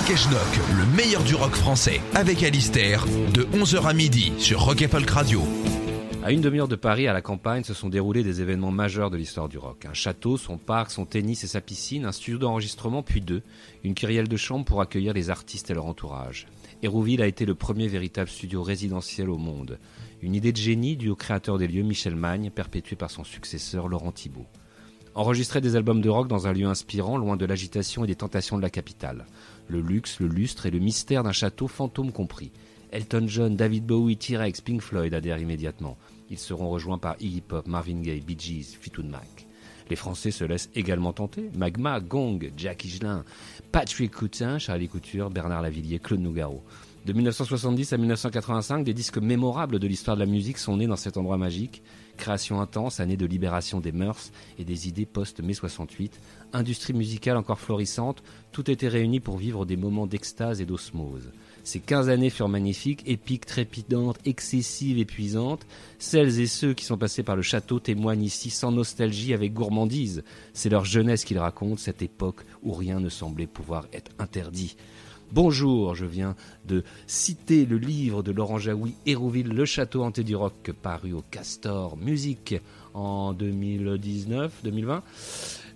Rock et Schnock, le meilleur du rock français, avec Alistair, de 11h à midi sur Rock et Folk Radio. À une demi-heure de Paris, à la campagne, se sont déroulés des événements majeurs de l'histoire du rock. Un château, son parc, son tennis et sa piscine, un studio d'enregistrement, puis deux, une kyrielle de chambre pour accueillir les artistes et leur entourage. Hérouville a été le premier véritable studio résidentiel au monde. Une idée de génie due au créateur des lieux, Michel Magne, perpétuée par son successeur, Laurent Thibault. Enregistrer des albums de rock dans un lieu inspirant, loin de l'agitation et des tentations de la capitale. Le luxe, le lustre et le mystère d'un château fantôme compris. Elton John, David Bowie, T-Rex, Pink Floyd adhèrent immédiatement. Ils seront rejoints par Iggy Pop, Marvin Gaye, Bee Gees, Fleetwood Mac. Les Français se laissent également tenter. Magma, Gong, Jacques Higelin, Patrick Coutin, Charlie Couture, Bernard Lavillier, Claude Nougaro. De 1970 à 1985, des disques mémorables de l'histoire de la musique sont nés dans cet endroit magique. Création intense, année de libération des mœurs et des idées post-mai 68, industrie musicale encore florissante, tout était réuni pour vivre des moments d'extase et d'osmose. Ces 15 années furent magnifiques, épiques, trépidantes, excessives, épuisantes. Celles et ceux qui sont passés par le château témoignent ici sans nostalgie, avec gourmandise. C'est leur jeunesse qu'ils racontent, cette époque où rien ne semblait pouvoir être interdit. Bonjour, je viens de citer le livre de Laurent Jaoui, Hérouville, le château hanté du rock, paru au Castor Musique en 2019-2020.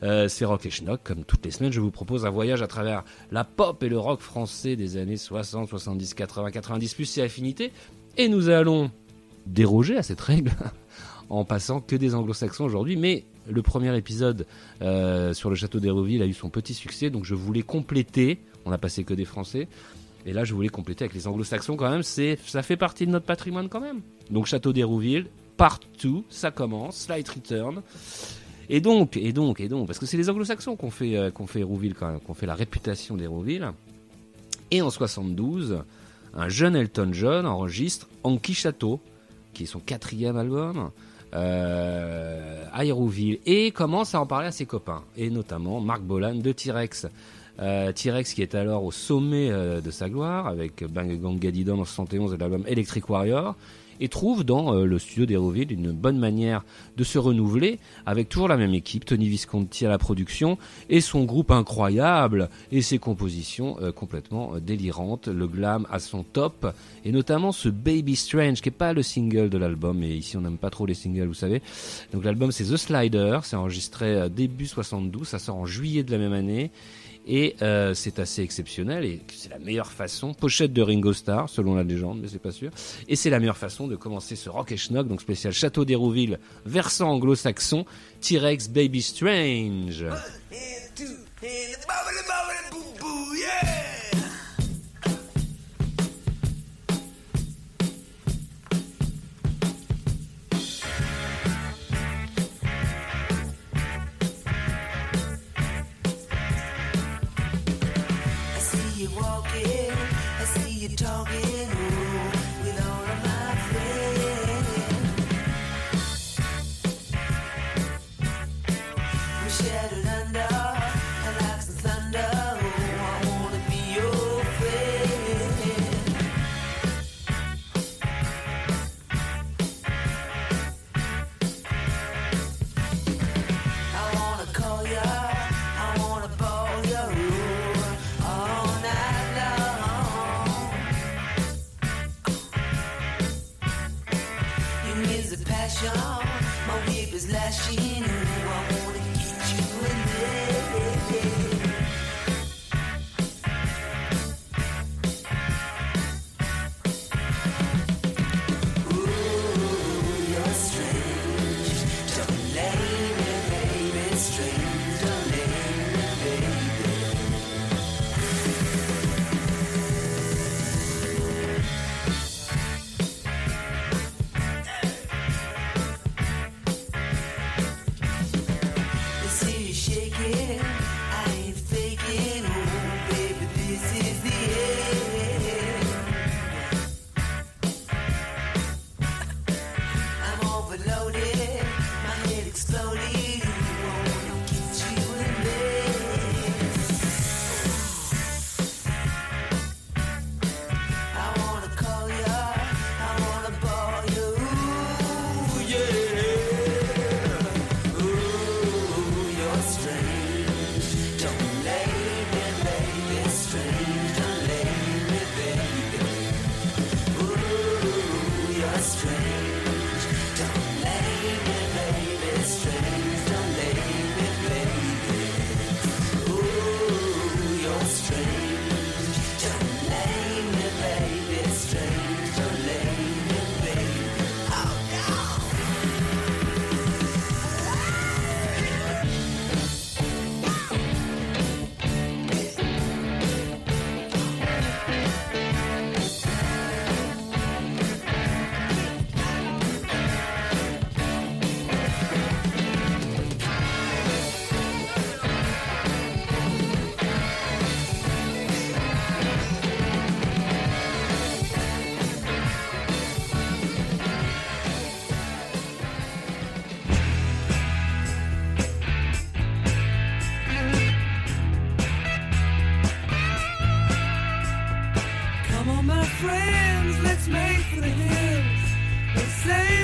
Euh, c'est Rock et Schnock. Comme toutes les semaines, je vous propose un voyage à travers la pop et le rock français des années 60, 70, 80, 90, plus ses affinités. Et nous allons déroger à cette règle en passant que des anglo-saxons aujourd'hui. Mais le premier épisode euh, sur le château d'Hérouville a eu son petit succès, donc je voulais compléter. On n'a passé que des Français. Et là, je voulais compléter avec les anglo-saxons quand même. C'est, ça fait partie de notre patrimoine quand même. Donc, château d'Hérouville, partout, ça commence, Slight Return. Et donc, et donc, et donc, parce que c'est les anglo-saxons qu'on fait, euh, qu'on fait Hérouville quand même, qu'on fait la réputation d'Hérouville. Et en 72, un jeune Elton John enregistre Anki Château, qui est son quatrième album, euh, à Hérouville, et commence à en parler à ses copains, et notamment Marc Bolan de T-Rex. Euh, T-Rex qui est alors au sommet euh, de sa gloire avec Bang Gang Gadidon en 71 et l'album Electric Warrior et trouve dans euh, le studio d'Hérouville une bonne manière de se renouveler avec toujours la même équipe, Tony Visconti à la production et son groupe incroyable et ses compositions complètement délirantes, le glam à son top et notamment ce Baby Strange qui est pas le single de l'album et ici on n'aime pas trop les singles vous savez. Donc l'album c'est The Slider, c'est enregistré début 72, ça sort en juillet de la même année et euh, c'est assez exceptionnel et c'est la meilleure façon, pochette de Ringo Starr selon la légende, mais c'est pas sûr. Et c'est la meilleure façon de commencer ce rock et schnock, donc spécial Château d'Hérouville, versant anglo-saxon, T-Rex Baby Strange. My whip is lashing. Ooh, I wanna get you in there.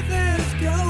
this go.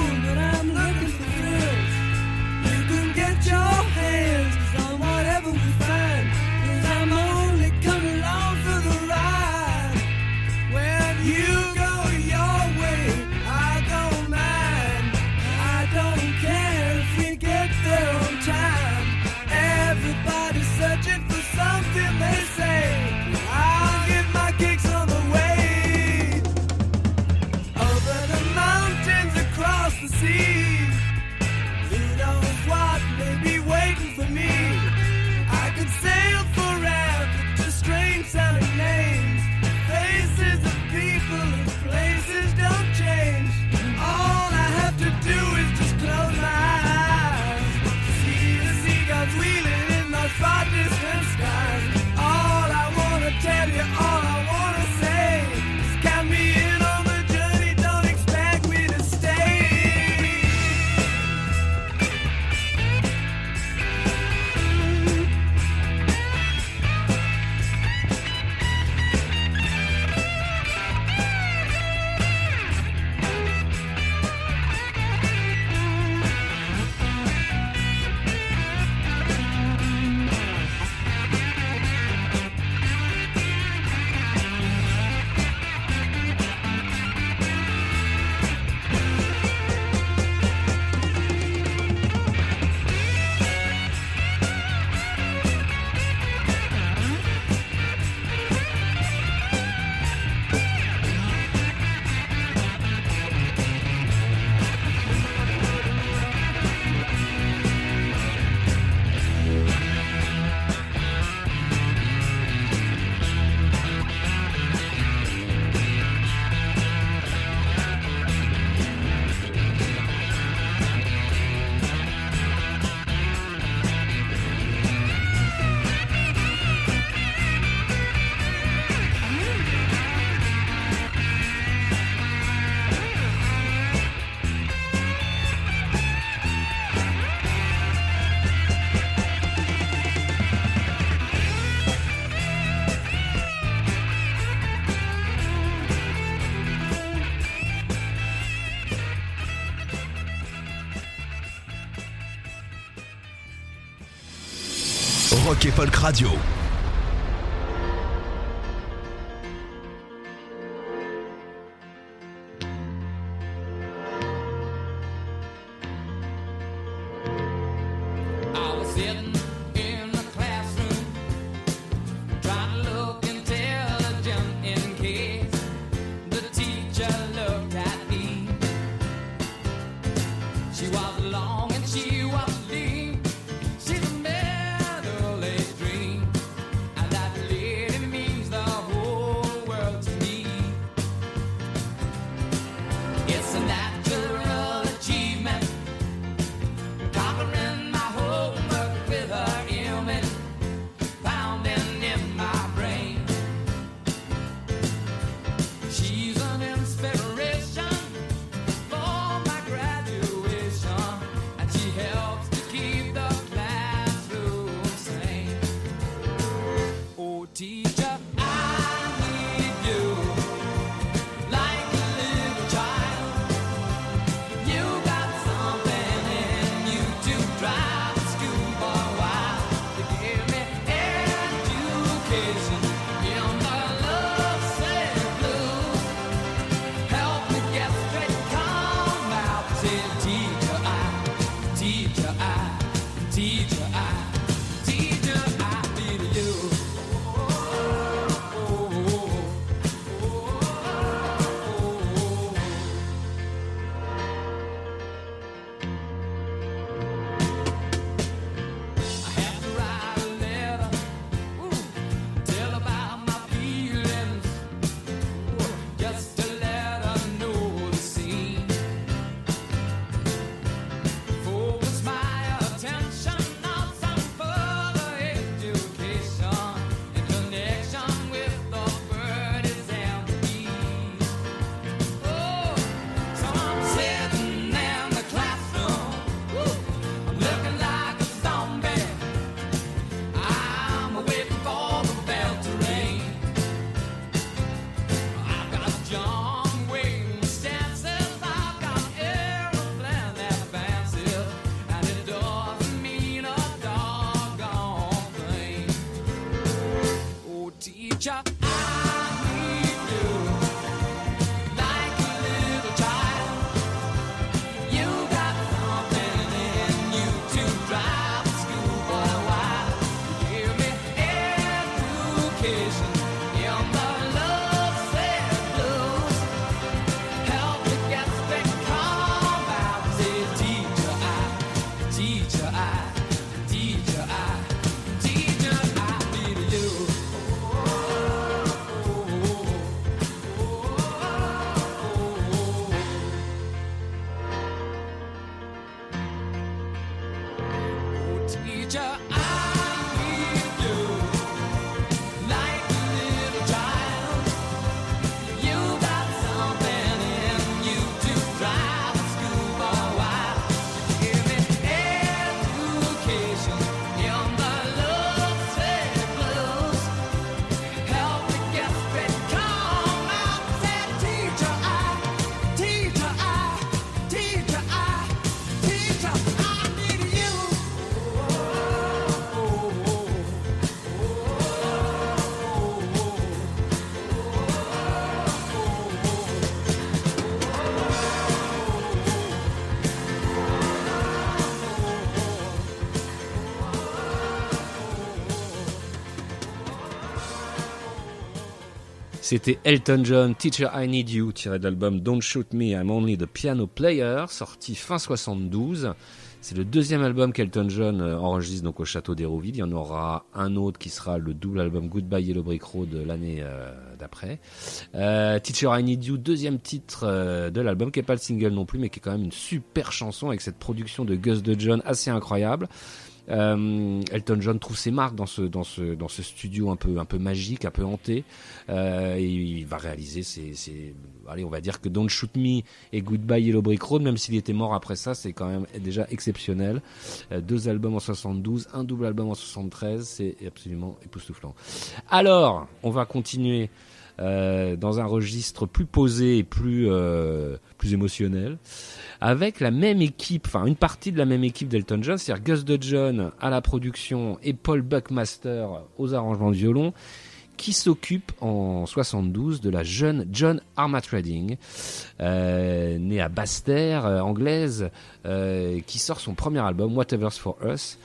Rock et Folk Radio. C'était Elton John, Teacher I Need You, tiré de l'album Don't Shoot Me, I'm Only the Piano Player, sorti fin 72. C'est le deuxième album qu'Elton John euh, enregistre donc au château d'Hérouville. Il y en aura un autre qui sera le double album Goodbye Yellow Brick Road l'année euh, d'après. Euh, Teacher I Need You, deuxième titre de l'album, qui est pas le single non plus, mais qui est quand même une super chanson avec cette production de Gus de John assez incroyable. Euh, Elton John trouve ses marques dans ce dans ce dans ce studio un peu un peu magique, un peu hanté. Euh, et il va réaliser ses, ses allez on va dire que Don't Shoot Me et Goodbye Yellow Brick Road, même s'il était mort après ça, c'est quand même déjà exceptionnel. Euh, deux albums en 72, un double album en 73, c'est absolument époustouflant. Alors, on va continuer euh, dans un registre plus posé et plus euh, plus émotionnel, avec la même équipe, enfin une partie de la même équipe d'Elton John, c'est-à-dire Gus Dudgeon à la production et Paul Buckmaster aux arrangements de violon, qui s'occupe en 72 de la jeune John Armatrading, euh, née à Basse-Terre, euh, anglaise, qui sort son premier album Whatever's for Us.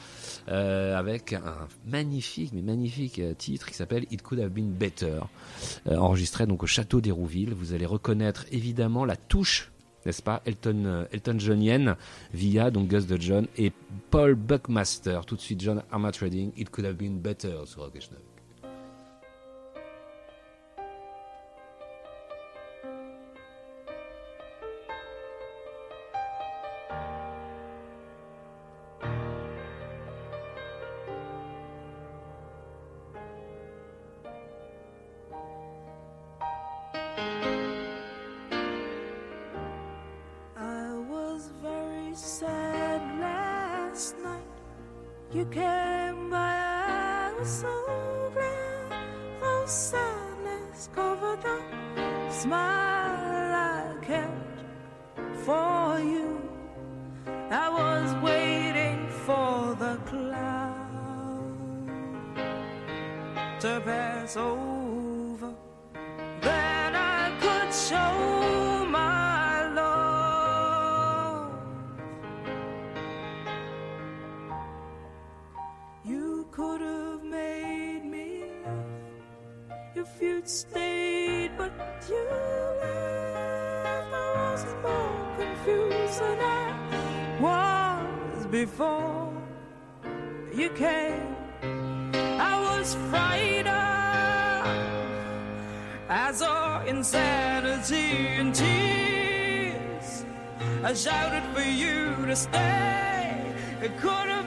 Euh, avec un magnifique, mais magnifique euh, titre qui s'appelle It Could Have Been Better, euh, enregistré donc au château d'Hérouville. Vous allez reconnaître évidemment la touche, n'est-ce pas, Elton, euh, Elton Johnienne via donc Gus Dudgeon et Paul Buckmaster. Tout de suite, John Armatrading, It Could Have Been Better sur Rock over. I could show my love. You could have made me laugh if you'd stayed, but you left. I was more confused than I was before you came. I was frightened. I saw insanity in tears. I shouted for you to stay. It could have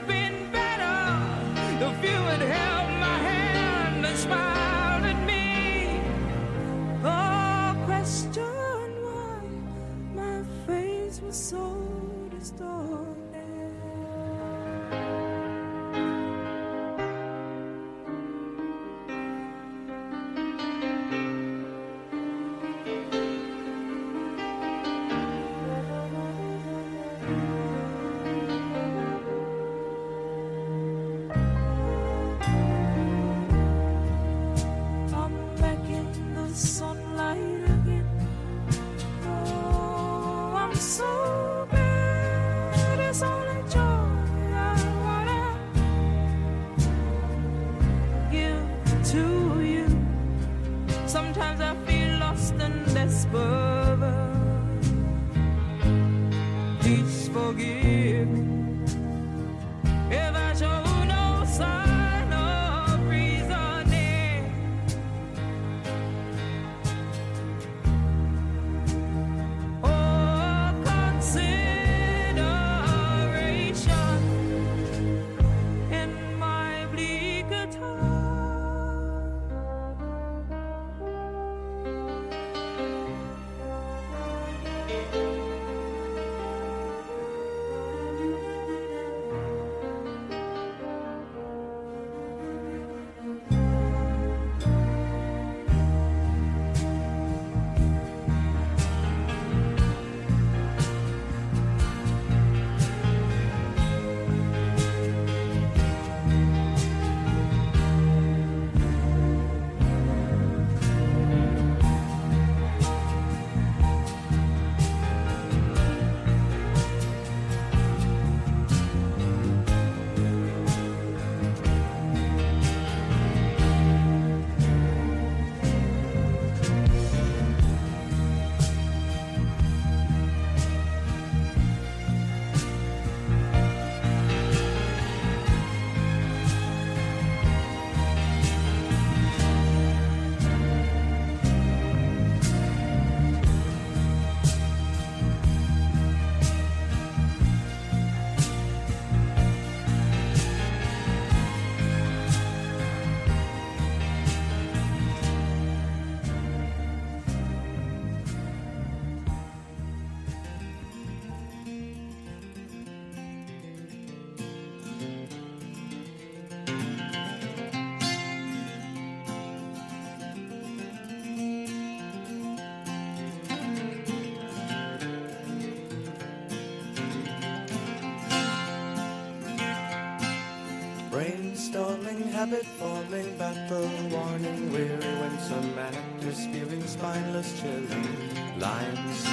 Bad habit falling battle, the warning weary when some actors feeling spineless chilling lines.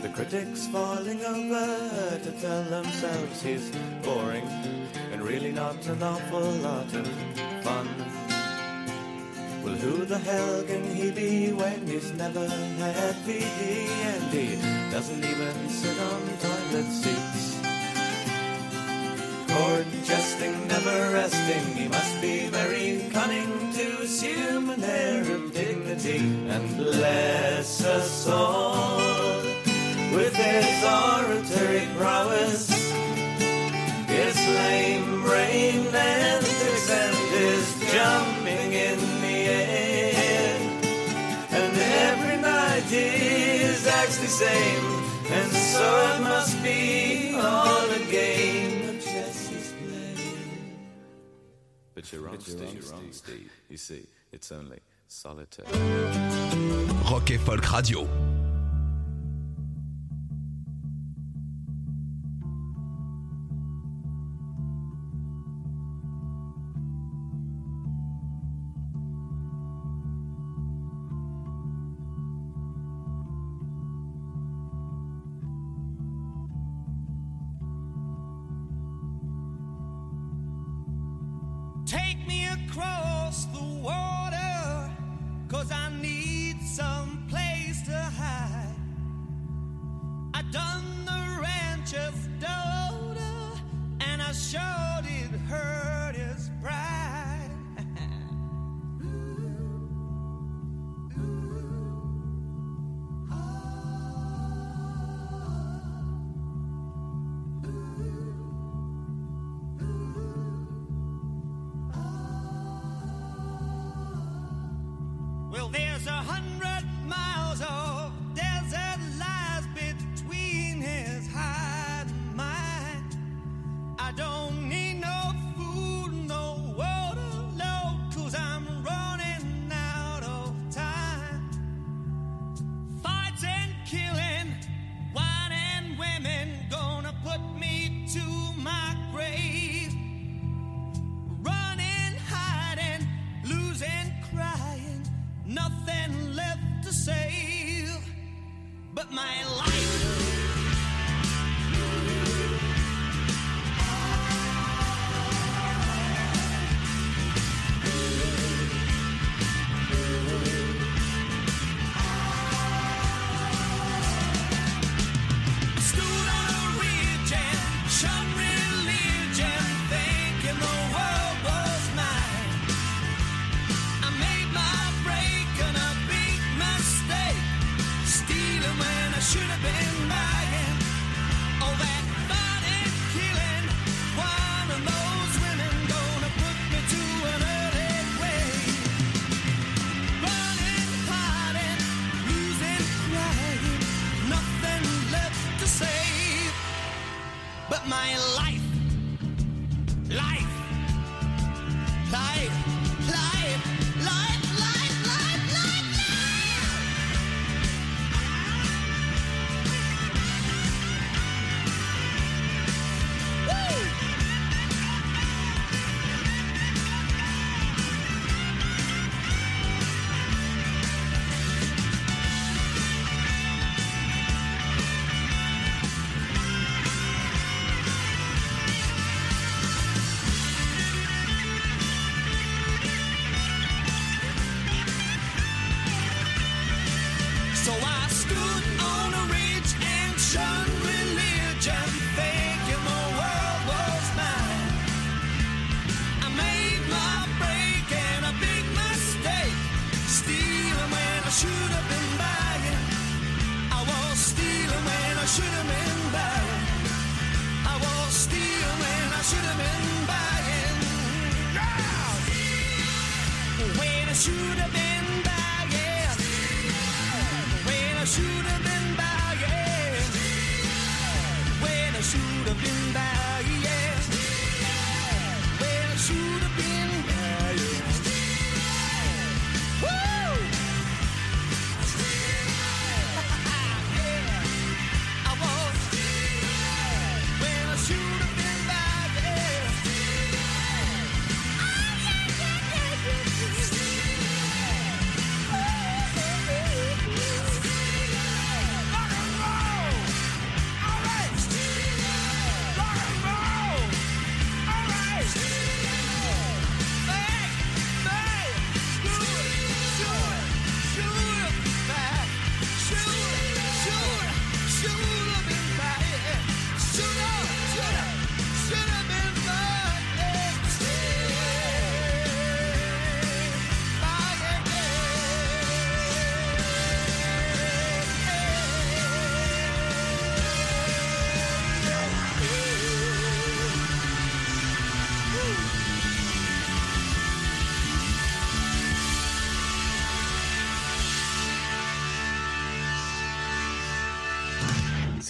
The critics falling over to tell themselves he's boring and really not an awful lot of fun. Well, who the hell can he be when he's never had and he doesn't even sit on toilet seat. interesting. He must be very cunning to assume an air of dignity and bless us all with his oratory prowess. His lame brain antics and his jumping in the air. And every night he is actually same, and so it must be all. Rock et Folk Radio.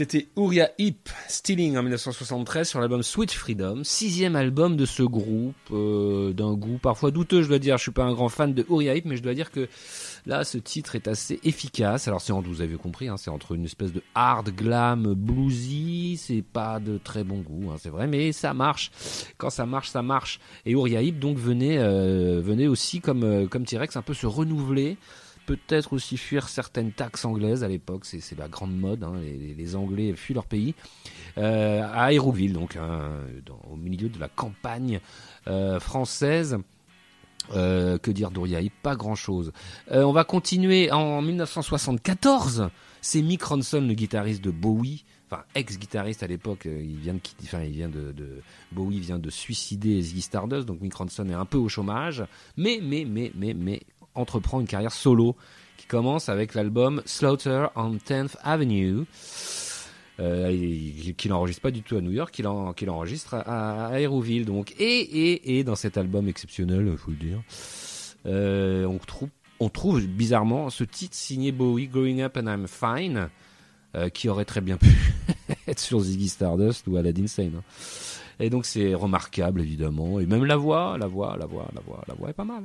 C'était Uriah Heep, Stealing en 1973 sur l'album Sweet Freedom, sixième album de ce groupe, euh, d'un goût parfois douteux, je dois dire. Je suis pas un grand fan de Uriah Heep, mais je dois dire que là, ce titre est assez efficace. Alors, c'est, vous avez compris, hein, c'est entre une espèce de hard glam bluesy, c'est pas de très bon goût, hein, c'est vrai, mais ça marche. Quand ça marche, ça marche. Et Uriah Heep donc venait, euh, venait aussi comme euh, comme T-Rex un peu se renouveler peut-être aussi fuir certaines taxes anglaises à l'époque, c'est, la grande mode, hein, les, Anglais fuient leur pays, euh, à Hérouville, donc hein, au milieu de la campagne euh, française. Euh, que dire d'Oriaï Pas grand-chose. On va continuer en 1974. C'est Mick Ronson, le guitariste de Bowie, enfin ex-guitariste à l'époque. il vient de, enfin il vient de Bowie vient de suicider Ziggy Stardust, donc Mick Ronson est un peu au chômage, mais mais mais mais mais entreprend une carrière solo qui commence avec l'album Slaughter on 10th Avenue. Euh, qu'il n'enregistre pas du tout à New York, qu'il en- qu'il enregistre à, à. Donc, et, et, et dans cet album exceptionnel, il faut le dire, euh, on, trouve, on trouve bizarrement ce titre signé Bowie, Growing Up and I'm Fine, euh, qui aurait très bien pu être sur Ziggy Stardust ou Aladdin Sane. hein. Et donc c'est remarquable évidemment, et même la voix, la voix, la voix, la voix, la voix est pas mal.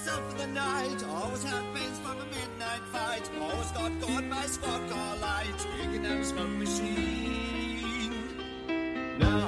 is up for the night. Always had plans for the midnight fight. Always got caught by spot car light. picking out a smoke machine. Now.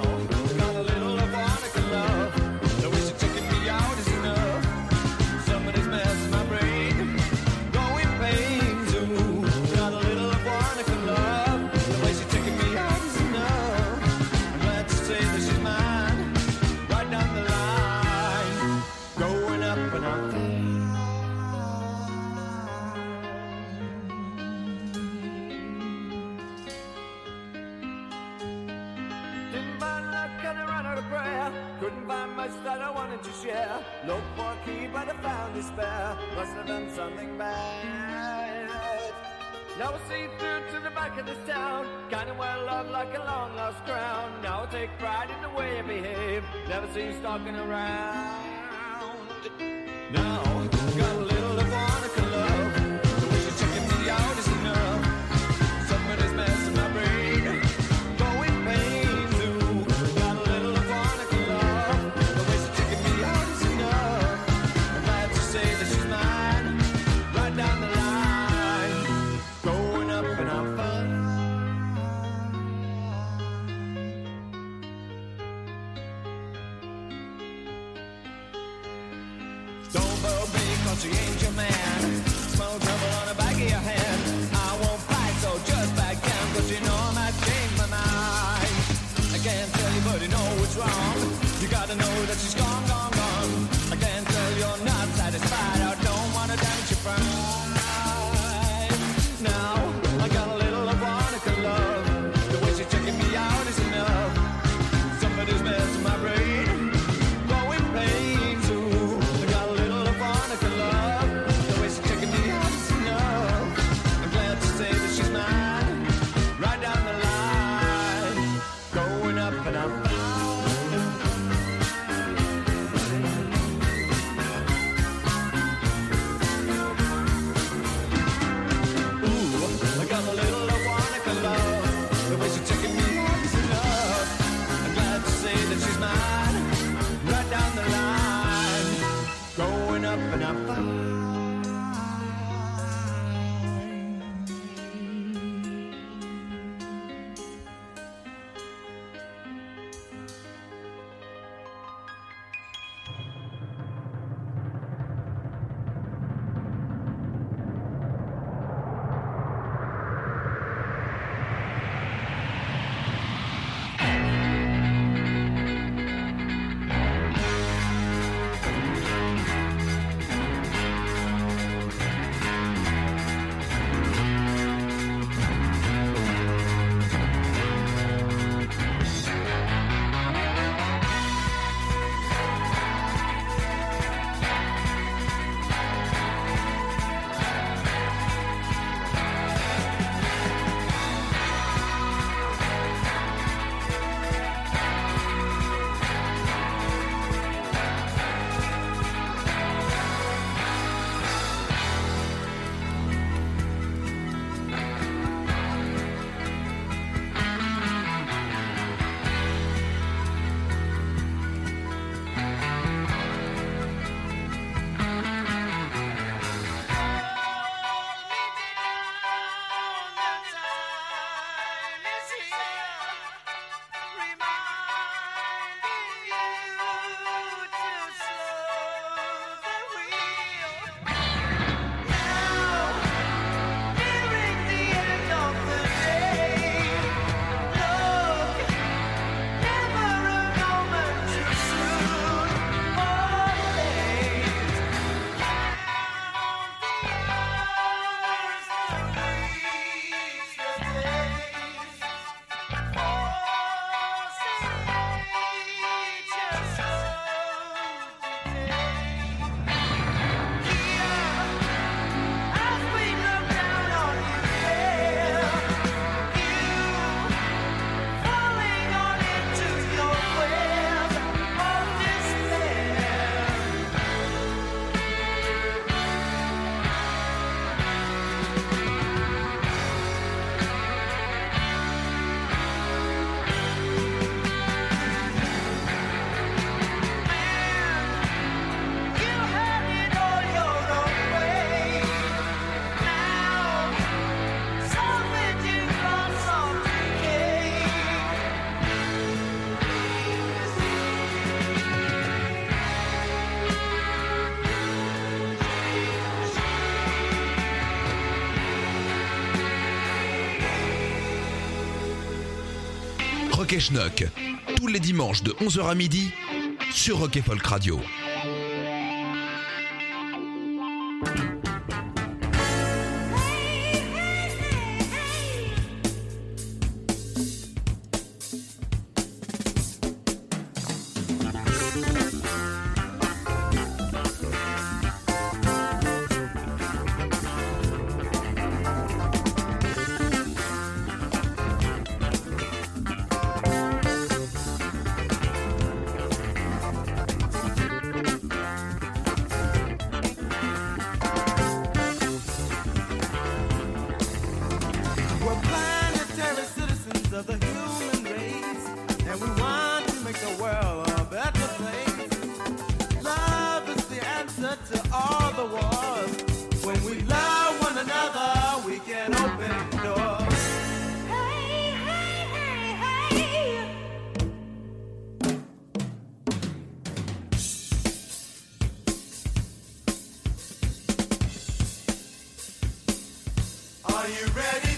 Rock tous les dimanches de 11h à midi sur Rocket Folk Radio. you ready?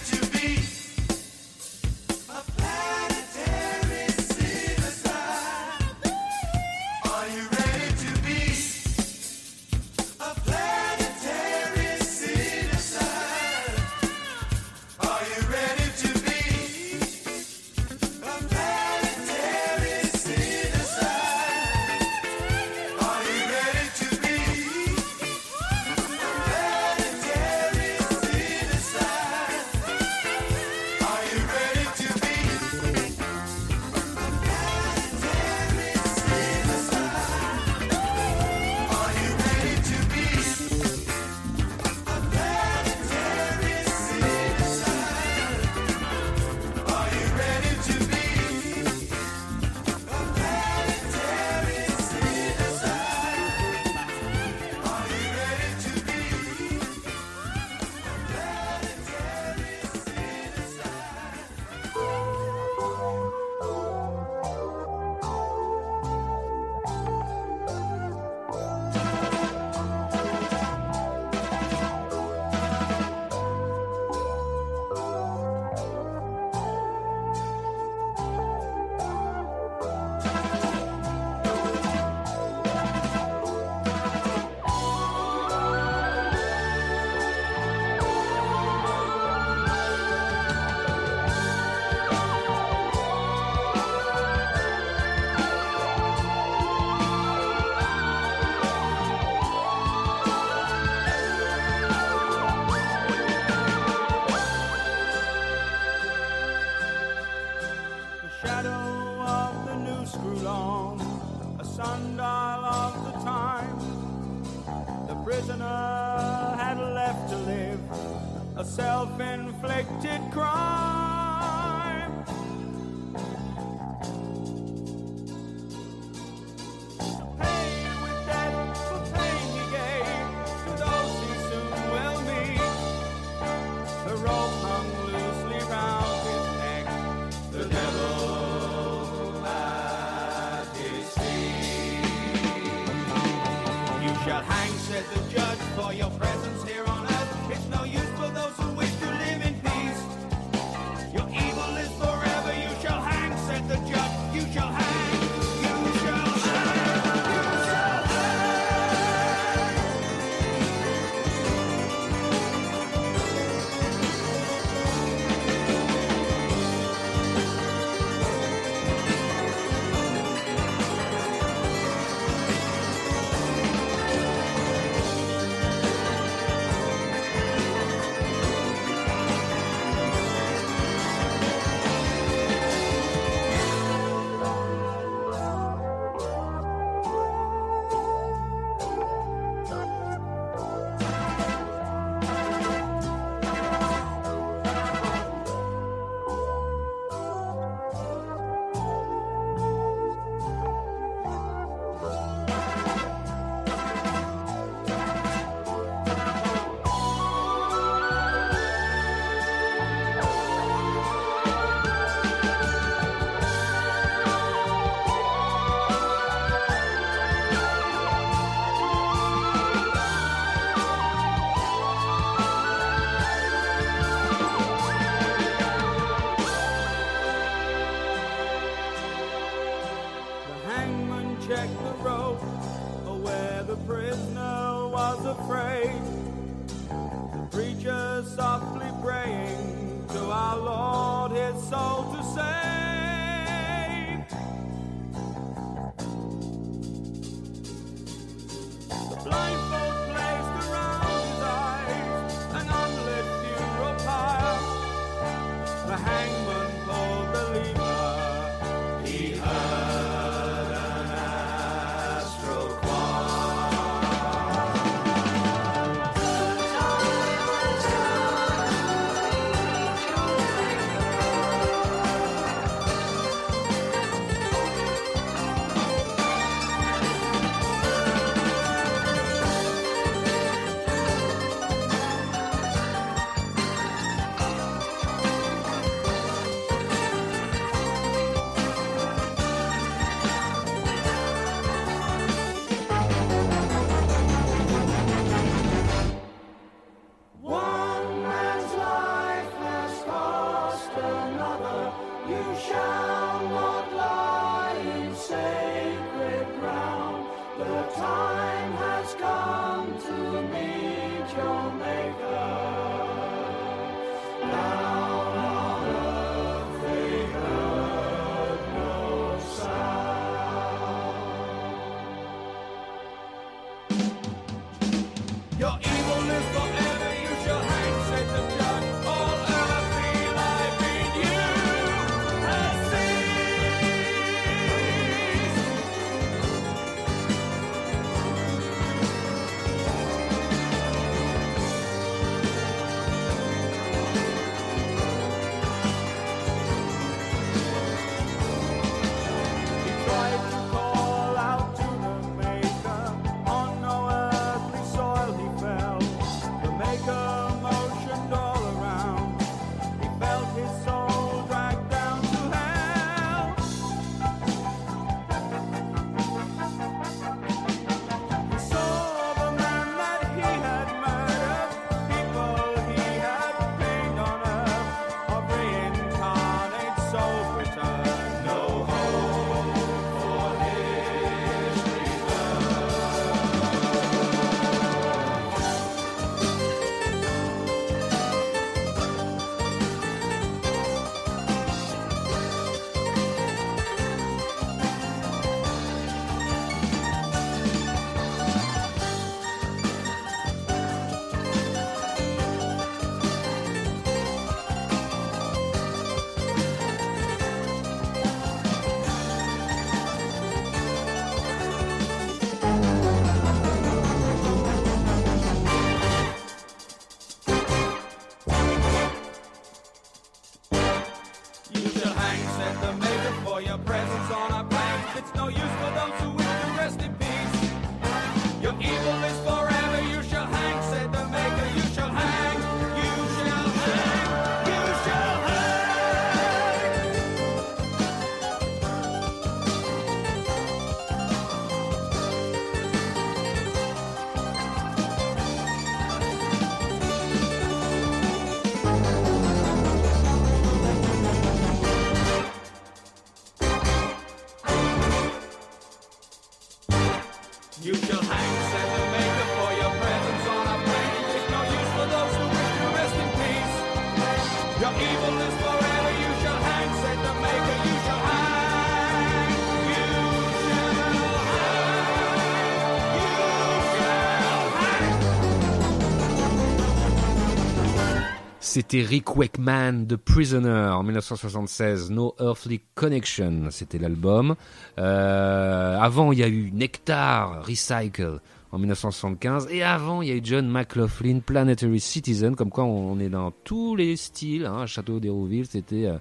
C'était Rick Wakeman de Prisoner en 1976, No Earthly Connection, c'était l'album. Euh, avant, il y a eu Nectar, Recycle en 1975, et avant, il y a eu John McLaughlin, Planetary Citizen, comme quoi on est dans tous les styles. Hein. Château d'Hérouville, c'était euh,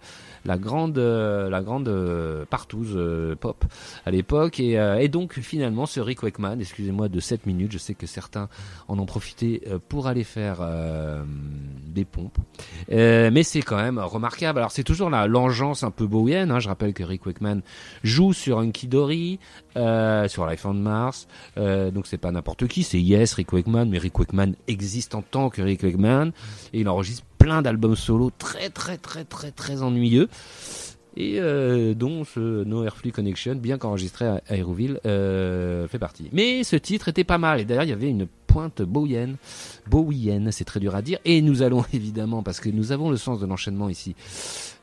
la grande, euh, la grande euh, partouze euh, pop à l'époque, et, donc finalement, ce Rick Wakeman, excusez-moi de 7 minutes, je sais que certains en ont profité pour aller faire des pompes. Mais c'est quand même remarquable. Alors c'est toujours la l'engeance un peu bowienne. Hein. Je rappelle que Rick Wakeman joue sur Hunky Dory, sur Life on Mars. Donc c'est pas n'importe qui, c'est Yes, Rick Wakeman. Mais Rick Wakeman existe en tant que Rick Wakeman et il enregistre plein d'albums solo très très très très très ennuyeux. Et euh, dont ce No Earthly Connection, bien qu'enregistré à Aéroville, euh, fait partie. Mais ce titre était pas mal. Et d'ailleurs, il y avait une pointe bowienne, bowienne, c'est très dur à dire. Et nous allons évidemment, parce que nous avons le sens de l'enchaînement ici.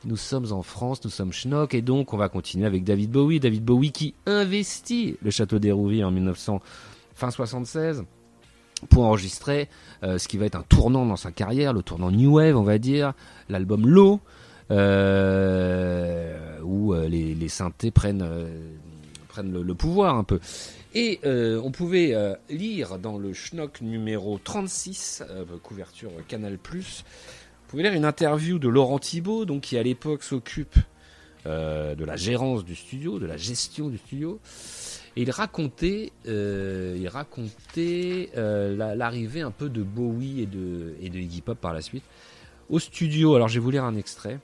Nous sommes en France, nous sommes schnock, et donc on va continuer avec David Bowie. David Bowie qui investit le château d'Hérouville en 1900, fin 76 pour enregistrer euh, ce qui va être un tournant dans sa carrière, le tournant New Wave, on va dire, l'album Low. euh, où euh, les, les synthés prennent, le, pouvoir un peu. Et on pouvait lire dans le Schnock numéro 36, euh, couverture Canal+, vous pouvez lire une interview de Laurent Thibault, donc qui à l'époque s'occupe de la gérance du studio, de la gestion du studio. Et il racontait, euh, euh, la- l'arrivée un peu de Bowie et de, et Iggy Pop par la suite au studio. Alors je vais vous lire un extrait.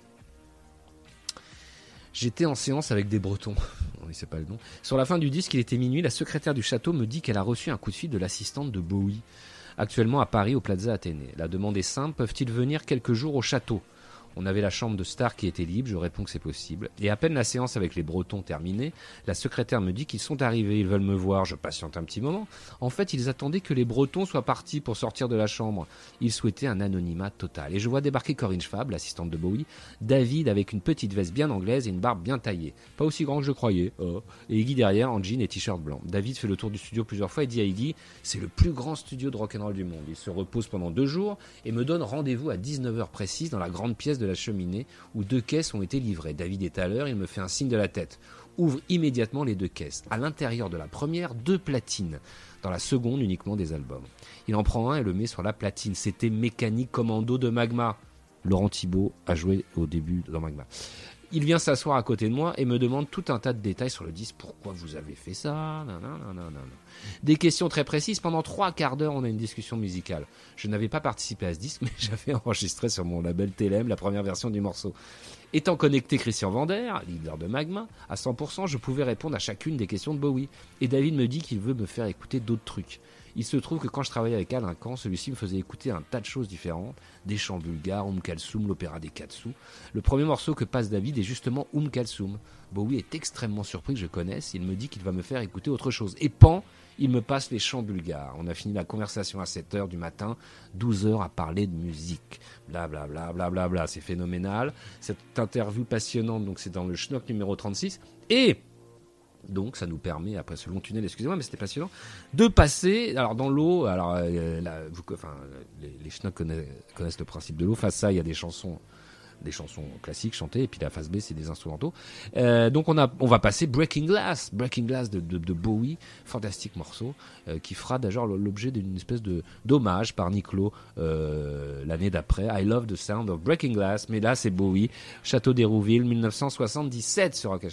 J'étais en séance avec des Bretons. Oui, c'est pas le nom. Sur la fin du disque, il était minuit. La secrétaire du château me dit qu'elle a reçu un coup de fil de l'assistante de Bowie, actuellement à Paris au Plaza Athénée. La demande est simple peuvent-ils venir quelques jours au château? On avait la chambre de Star qui était libre. Je réponds que c'est possible. Et à peine la séance avec les Bretons terminée, la secrétaire me dit qu'ils sont arrivés. Ils veulent me voir. Je patiente un petit moment. En fait, ils attendaient que les Bretons soient partis pour sortir de la chambre. Ils souhaitaient un anonymat total. Et je vois débarquer Corinne Schwab, l'assistante de Bowie, David avec une petite veste bien anglaise et une barbe bien taillée. Pas aussi grand que je croyais. oh. Et Iggy derrière en jean et t-shirt blanc. David fait le tour du studio plusieurs fois et dit à Iggy C'est le plus grand studio de rock'n'roll du monde. Il se repose pendant deux jours et me donne rendez-vous à 19h précise dans la grande pièce de la cheminée où deux caisses ont été livrées. David est à l'heure, il me fait un signe de la tête. Ouvre immédiatement les deux caisses. À l'intérieur de la première, deux platines. Dans la seconde, uniquement des albums. Il en prend un et le met sur la platine. C'était Mécanique Commando de Magma. Laurent Thibault a joué au début dans Magma. Il vient s'asseoir à côté de moi et me demande tout un tas de détails sur le disque. Pourquoi vous avez fait ça? Des questions très précises. Pendant trois quarts d'heure, on a une discussion musicale. Je n'avais pas participé à ce disque, mais j'avais enregistré sur mon label TLM la première version du morceau. Étant connecté Christian Vander, leader de Magma, à 100%, je pouvais répondre à chacune des questions de Bowie. Et David me dit qu'il veut me faire écouter d'autres trucs. Il se trouve que quand je travaillais avec Alain Camp, celui-ci me faisait écouter un tas de choses différentes, des chants bulgares, Um Kalsum, l'opéra des Katsu. Le premier morceau que passe David est justement Um Kalsum. Bowie est extrêmement surpris que je connaisse, il me dit qu'il va me faire écouter autre chose. Et pan, il me passe les chants bulgares. On a fini la conversation à 7h du matin, 12 heures à parler de musique. Bla bla bla bla bla bla, c'est phénoménal. Cette interview passionnante, donc c'est dans le Schnock numéro 36. Et donc, ça nous permet, après ce long tunnel, excusez-moi, mais c'était passionnant, de passer, alors dans l'eau, alors, euh, là, vous, enfin, les, les Schnock connaissent, connaissent le principe de l'eau. Face à ça, il y a des chansons, des chansons classiques chantées, et puis la face B, c'est des instrumentaux. Euh, donc, on a, on va passer Breaking Glass, Breaking Glass de, de, de Bowie, fantastique morceau, euh, qui fera d'ailleurs l'objet d'une espèce de d'hommage par Niclo euh, l'année d'après. I love the sound of Breaking Glass, mais là, c'est Bowie, Château d'Hérouville, 1977 sur Rock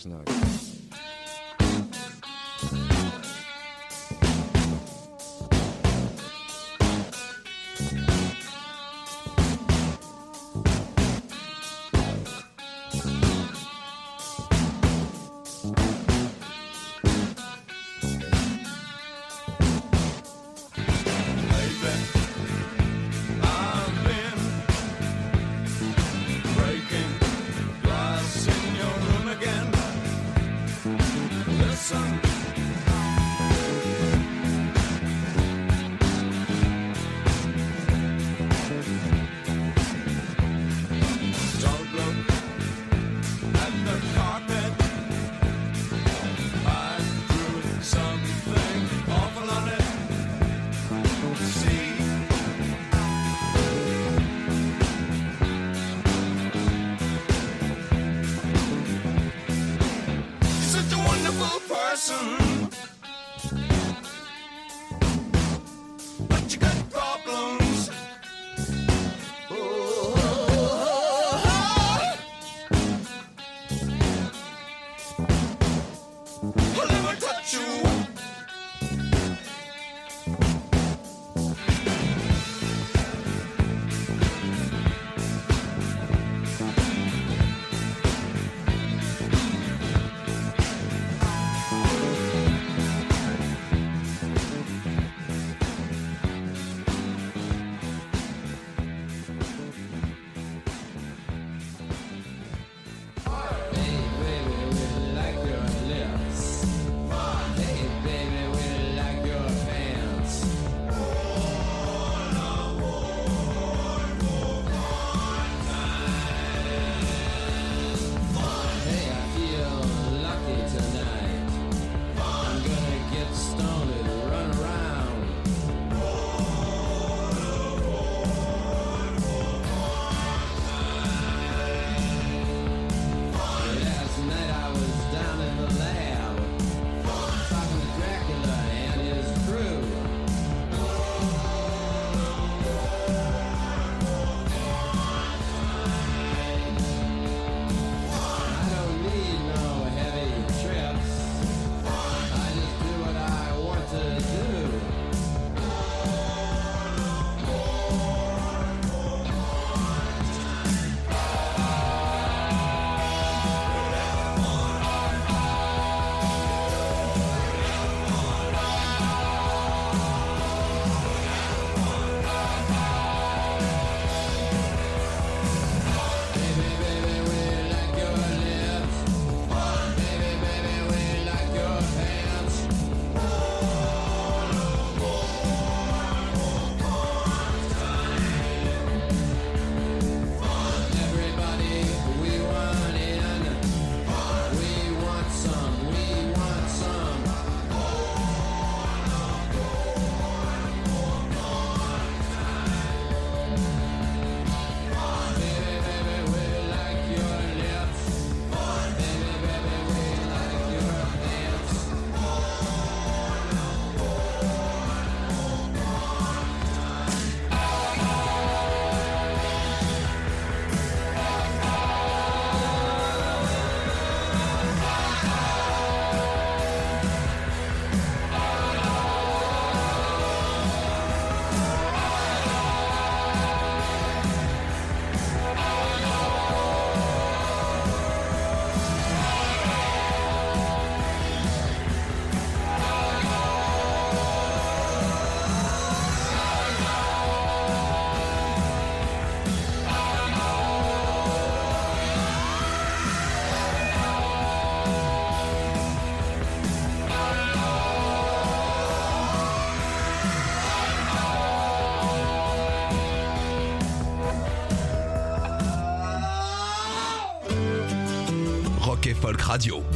九。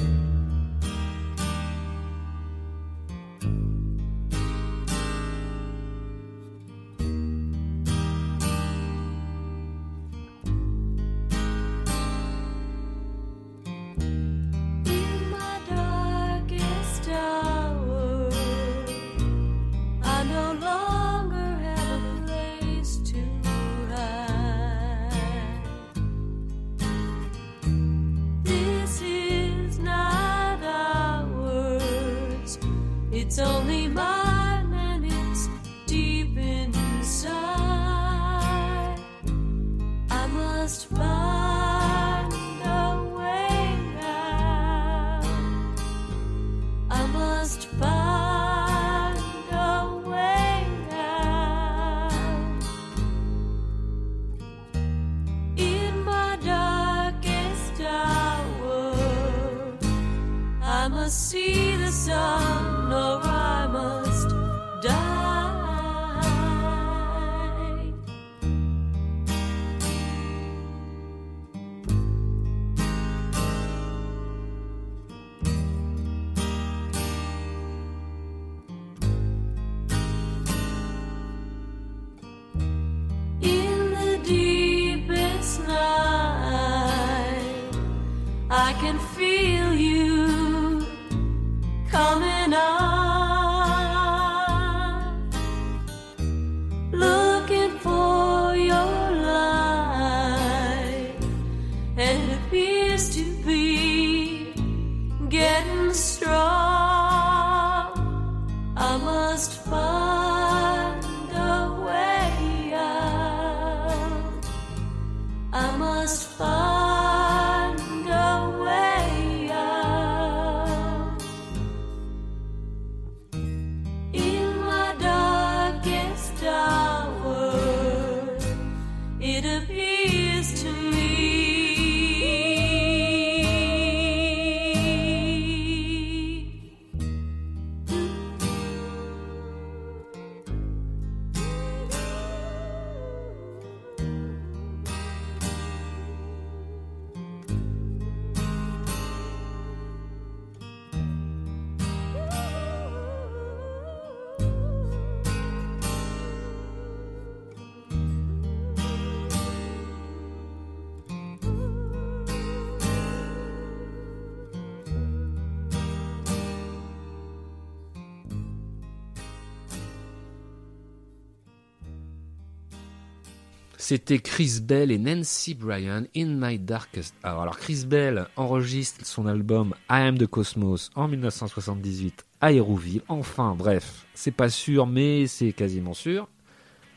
C'était Chris Bell et Nancy Bryan in My Darkest Hour. Alors Chris Bell enregistre son album I Am the Cosmos en 1978 à Hérouville. Enfin, bref, c'est pas sûr, mais c'est quasiment sûr.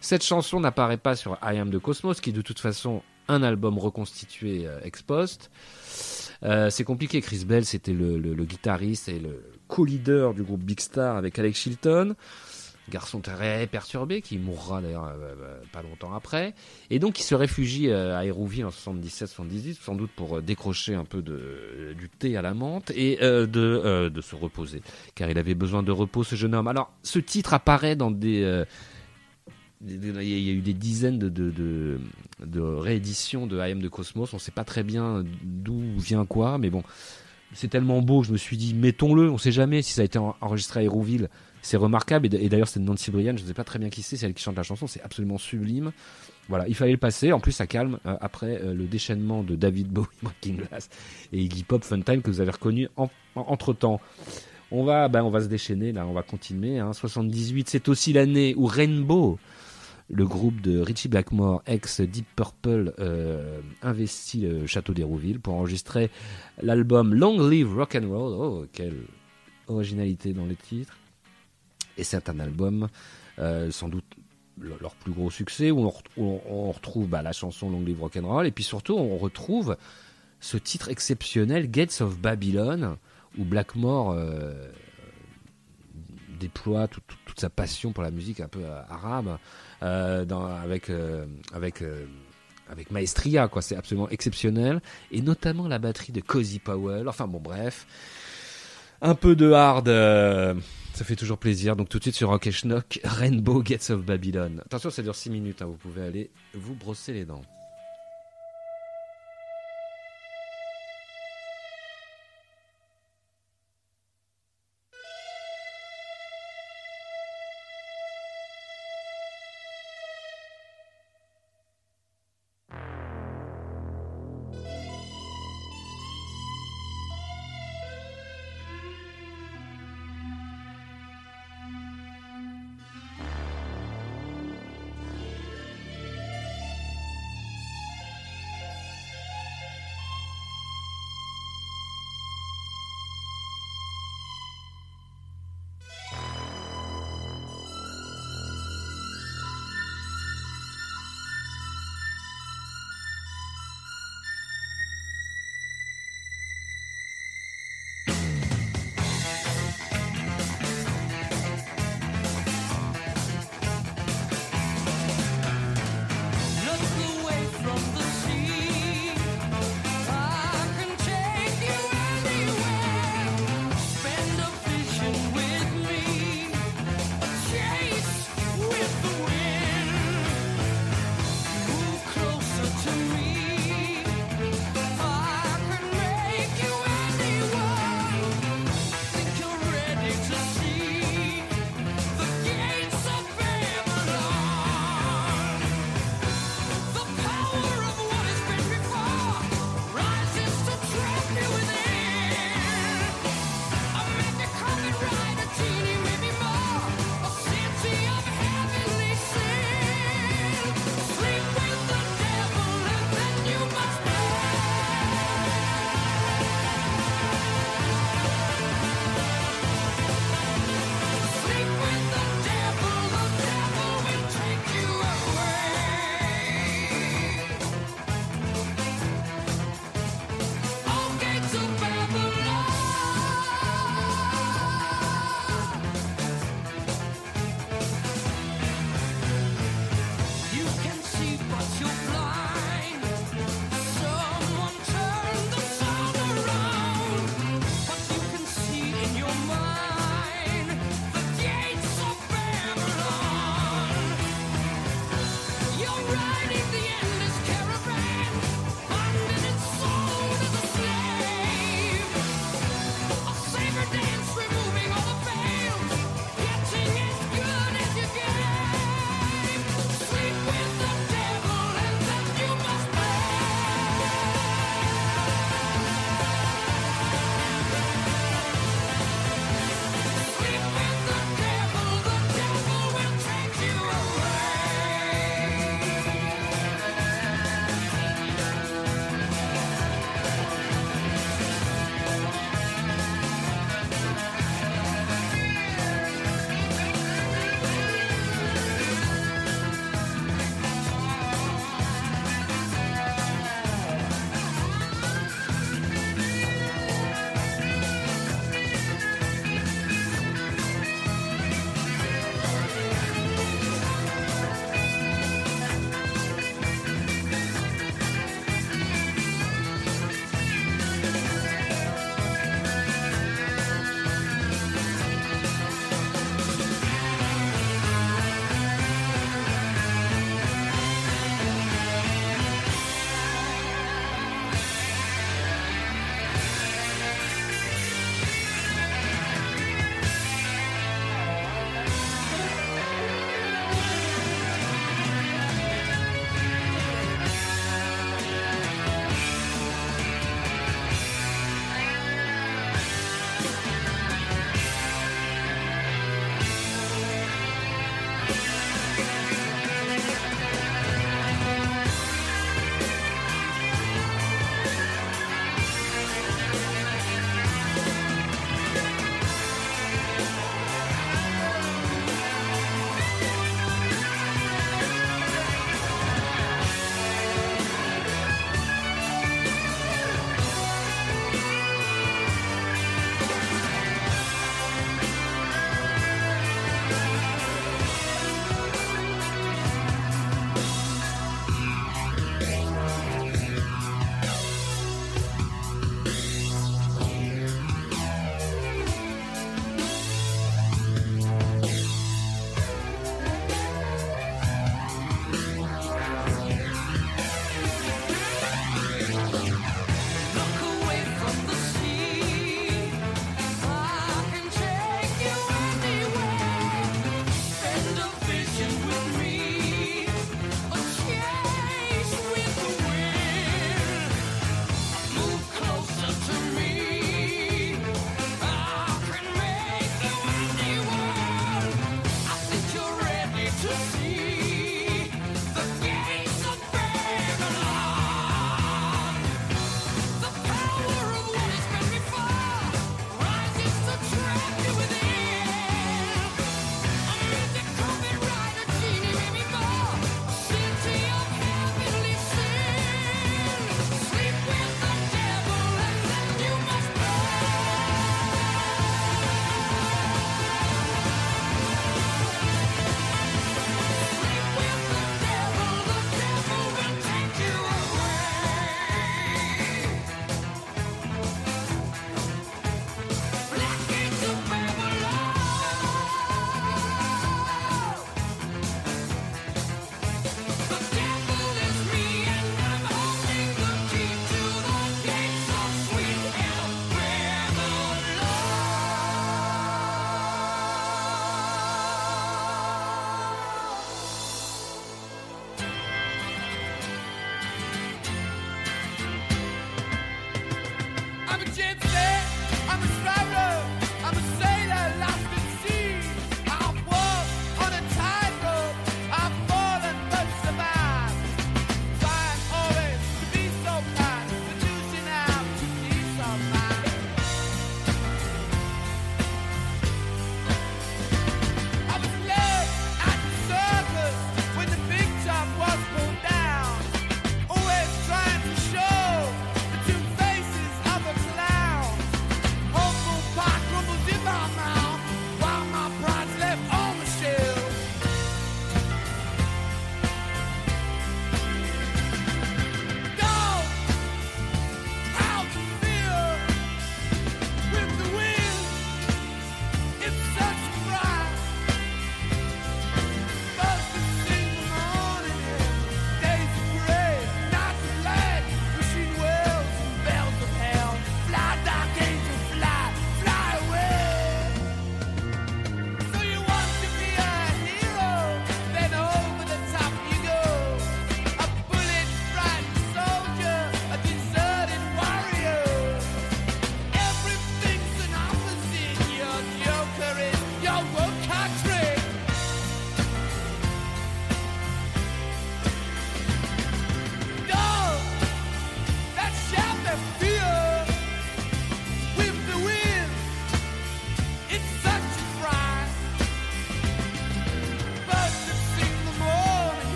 Cette chanson n'apparaît pas sur I Am the Cosmos, qui est de toute façon un album reconstitué euh, ex post. Euh, c'est compliqué. Chris Bell, c'était le, guitariste et le co-leader du groupe Big Star avec Alex Chilton. Garçon très perturbé qui mourra d'ailleurs euh, euh, pas longtemps après. Et donc il se réfugie euh, à Hérouville en 77-78, sans doute pour décrocher un peu de, du thé à la menthe et de, de se reposer. Car il avait besoin de repos, ce jeune homme. Alors ce titre apparaît dans des... il y a eu des dizaines de, de, de, rééditions de Am de Cosmos. On ne sait pas très bien d'où vient quoi, mais bon, c'est tellement beau je me suis dit, mettons-le. On ne sait jamais si ça a été en- enregistré à Hérouville. C'est remarquable. Et d'ailleurs, c'est Nancy Bryan. Je ne sais pas très bien qui c'est. C'est elle qui chante la chanson. C'est absolument sublime. Voilà, il fallait le passer. En plus, ça calme euh, après euh, le déchaînement de David Bowie, Breaking Glass et Iggy Pop, Funtime que vous avez reconnu en, entre temps. On va, ben, on va se déchaîner là. On va continuer. Hein. 78, c'est aussi l'année où Rainbow le groupe de Richie Blackmore, ex Deep Purple, euh, investit le château d'Hérouville pour enregistrer l'album Long Live Rock and Roll. Oh, quelle originalité dans les titres. Et c'est un album, euh, sans doute le- leur plus gros succès, où on, retrouve bah, la chanson Long Live Rock and Roll, et puis surtout on retrouve ce titre exceptionnel, Gates of Babylon, où Blackmore euh, déploie tout- tout- toute sa passion pour la musique un peu euh, arabe, avec, avec, avec maestria, quoi. C'est absolument exceptionnel. Et notamment la batterie de Cozy Powell. Enfin bon, bref. Un peu de hard, ça fait toujours plaisir. Donc tout de suite sur Rock Schnock, Rainbow Gates of Babylon. Attention, ça dure 6 minutes, hein, vous pouvez aller vous brosser les dents.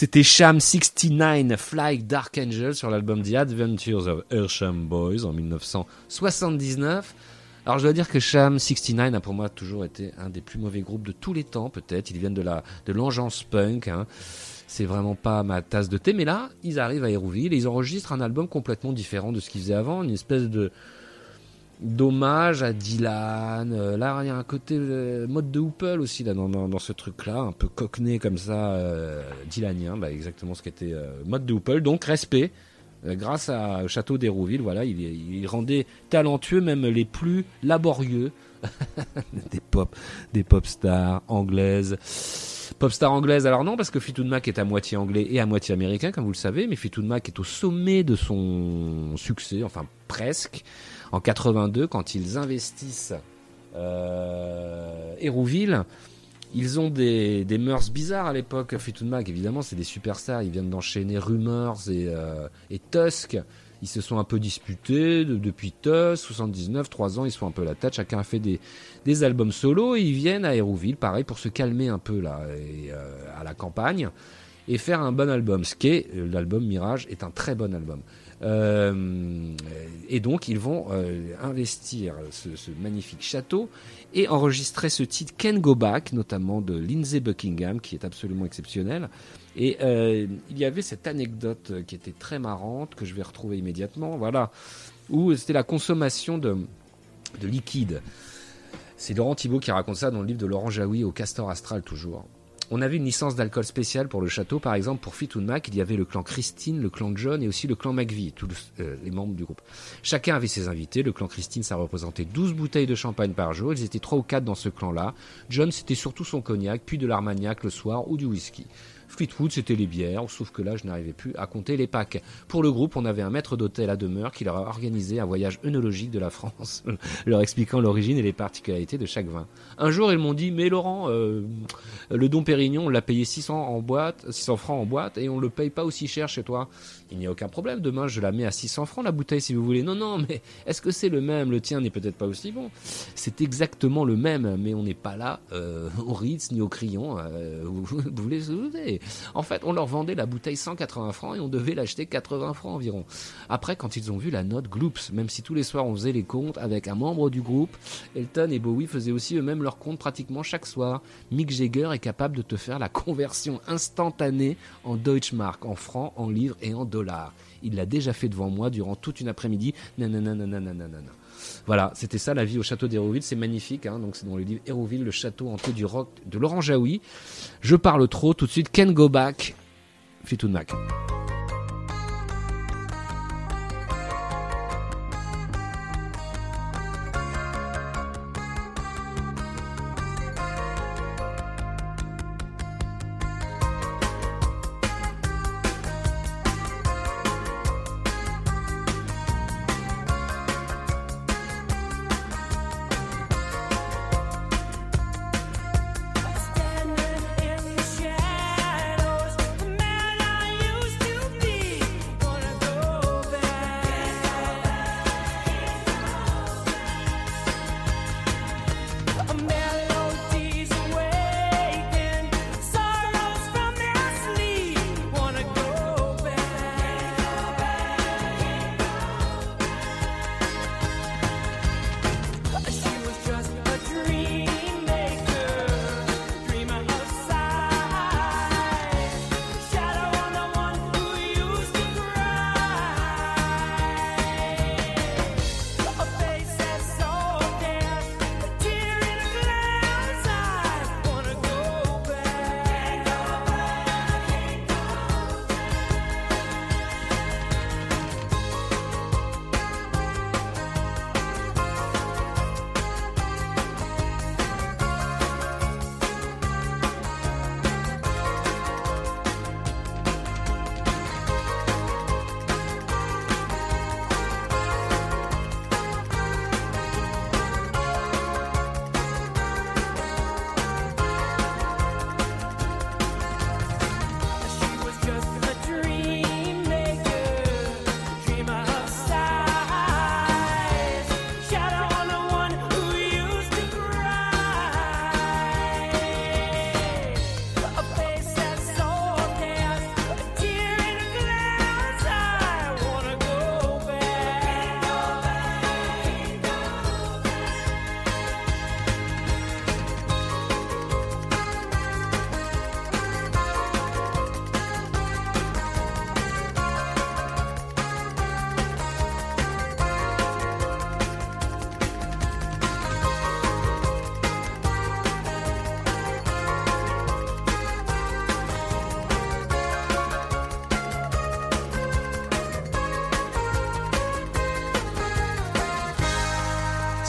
C'était Sham 69 Fly Dark Angel sur l'album The Adventures of Hersham Boys en 1979. Alors je dois dire que Sham 69 a pour moi toujours été un des plus mauvais groupes de tous les temps peut-être. Ils viennent de la de l'engeance punk. hein. C'est vraiment pas ma tasse de thé. Mais là, ils arrivent à Hérouville et ils enregistrent un album complètement différent de ce qu'ils faisaient avant. Une espèce de d'hommage à Dylan. Euh, là, il y a un côté euh, mode de Hoople aussi là dans, dans, dans ce truc-là, un peu cockney comme ça, euh, Dylanien, bah, exactement ce qu'était euh, mode de Hoople. Donc respect. Euh, grâce à, au château d'Hérouville, voilà, il, il rendait talentueux même les plus laborieux des pop, des pop stars anglaises. Pop star anglaise, alors non, parce que Fleetwood Mac est à moitié anglais et à moitié américain, comme vous le savez, mais Fleetwood Mac est au sommet de son succès, enfin presque, en 82, quand ils investissent euh, Hérouville. Ils ont des, des mœurs bizarres à l'époque, Fleetwood évidemment, c'est des superstars, ils viennent d'enchaîner Rumors et, euh, Tusk. Ils se sont un peu disputés de- depuis Tusk, 79, 3 ans, ils sont un peu la tête, chacun a fait des, albums solo et ils viennent à Hérouville, pareil, pour se calmer un peu là, euh, à la campagne et faire un bon album. Ce qui est, l'album Mirage est un très bon album. Euh, et donc ils vont euh, investir ce, magnifique château et enregistrer ce titre Can Go Back, notamment de Lindsey Buckingham, qui est absolument exceptionnel. Et euh, il y avait cette anecdote qui était très marrante, que je vais retrouver immédiatement, voilà, où c'était la consommation de, de liquide. C'est Laurent Thibault qui raconte ça dans le livre de Laurent Jaoui au Castor Astral toujours. On avait une licence d'alcool spéciale pour le château, par exemple pour Fleetwood Mac, il y avait le clan Christine, le clan John et aussi le clan McVie, tous euh, les membres du groupe. Chacun avait ses invités, le clan Christine ça représentait 12 bouteilles de champagne par jour, ils étaient 3 ou 4 dans ce clan-là. John c'était surtout son cognac, puis de l'armagnac le soir ou du whisky. Fleetwood, c'était les bières, sauf que là, je n'arrivais plus à compter les packs. Pour le groupe, on avait un maître d'hôtel à demeure qui leur a organisé un voyage œnologique de la France, leur expliquant l'origine et les particularités de chaque vin. Un jour, ils m'ont dit, mais Laurent, euh, le Dom Pérignon, on l'a payé 600 en boîte, 600 francs en boîte, et on le paye pas aussi cher chez toi. Il n'y a aucun problème, demain, je la mets à 600 francs la bouteille si vous voulez. Non, non, mais est-ce que c'est le même? Le tien n'est peut-être pas aussi bon. C'est exactement le même, mais on n'est pas là euh, au Ritz ni au Crayon. euh, vous, souvenez. En fait, on leur vendait la bouteille 180 francs et on devait l'acheter 80 francs environ. Après, quand ils ont vu la note Gloops, même si tous les soirs on faisait les comptes avec un membre du groupe, Elton et Bowie faisaient aussi eux-mêmes leurs comptes pratiquement chaque soir. Mick Jagger est capable de te faire la conversion instantanée en Deutschmark, en francs, en livres et en dollars. Il l'a déjà fait devant moi durant toute une après-midi. Nanana, nanana, nanana. Voilà, c'était ça la vie au château d'Hérouville. C'est magnifique, hein, donc c'est dans le livre Hérouville, le château hanté du rock de Laurent Jaoui. Je parle trop, tout de suite, Can Go Back, Fleetwood Mac.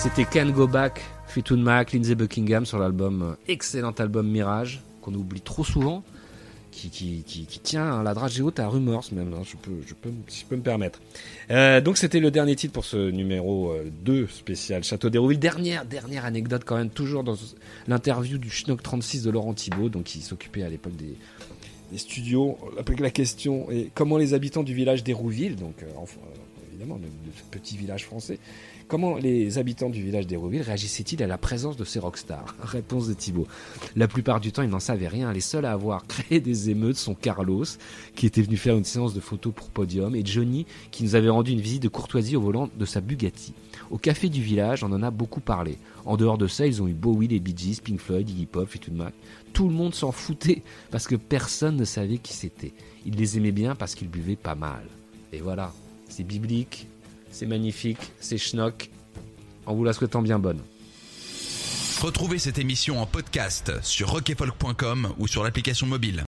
C'était Can Go Back, Fleetwood Mac, Lindsey Buckingham sur l'album, euh, excellent album Mirage, qu'on oublie trop souvent, qui, qui, qui, tient la dragée haute à Rumors même, hein, je, peux, je, peux, je peux me permettre. Euh, donc c'était le dernier titre pour ce numéro euh, 2 spécial Château d'Hérouville. Dernière, dernière anecdote quand même, toujours dans l'interview du Schnock 36 de Laurent Thibault, donc qui s'occupait à l'époque des, des studios. La, question est comment les habitants du village d'Hérouville, donc euh, euh, de, ce petit village français, Comment les habitants du village d'Hérouville réagissaient-ils à la présence de ces rockstars Réponse de Thibaut. La plupart du temps, ils n'en savaient rien. Les seuls à avoir créé des émeutes sont Carlos, qui était venu faire une séance de photos pour Podium, et Johnny, qui nous avait rendu une visite de courtoisie au volant de sa Bugatti. Au café du village, on en a beaucoup parlé. En dehors de ça, ils ont eu Bowie, les Bee Gees, Pink Floyd, Iggy Pop, Fleetwood Mac. Tout le monde s'en foutait parce que personne ne savait qui c'était. Ils les aimaient bien parce qu'ils buvaient pas mal. Et voilà, c'est biblique, c'est magnifique, c'est schnock. En vous la souhaitant bien bonne. Retrouvez cette émission en podcast sur rockefolk.com ou sur l'application mobile.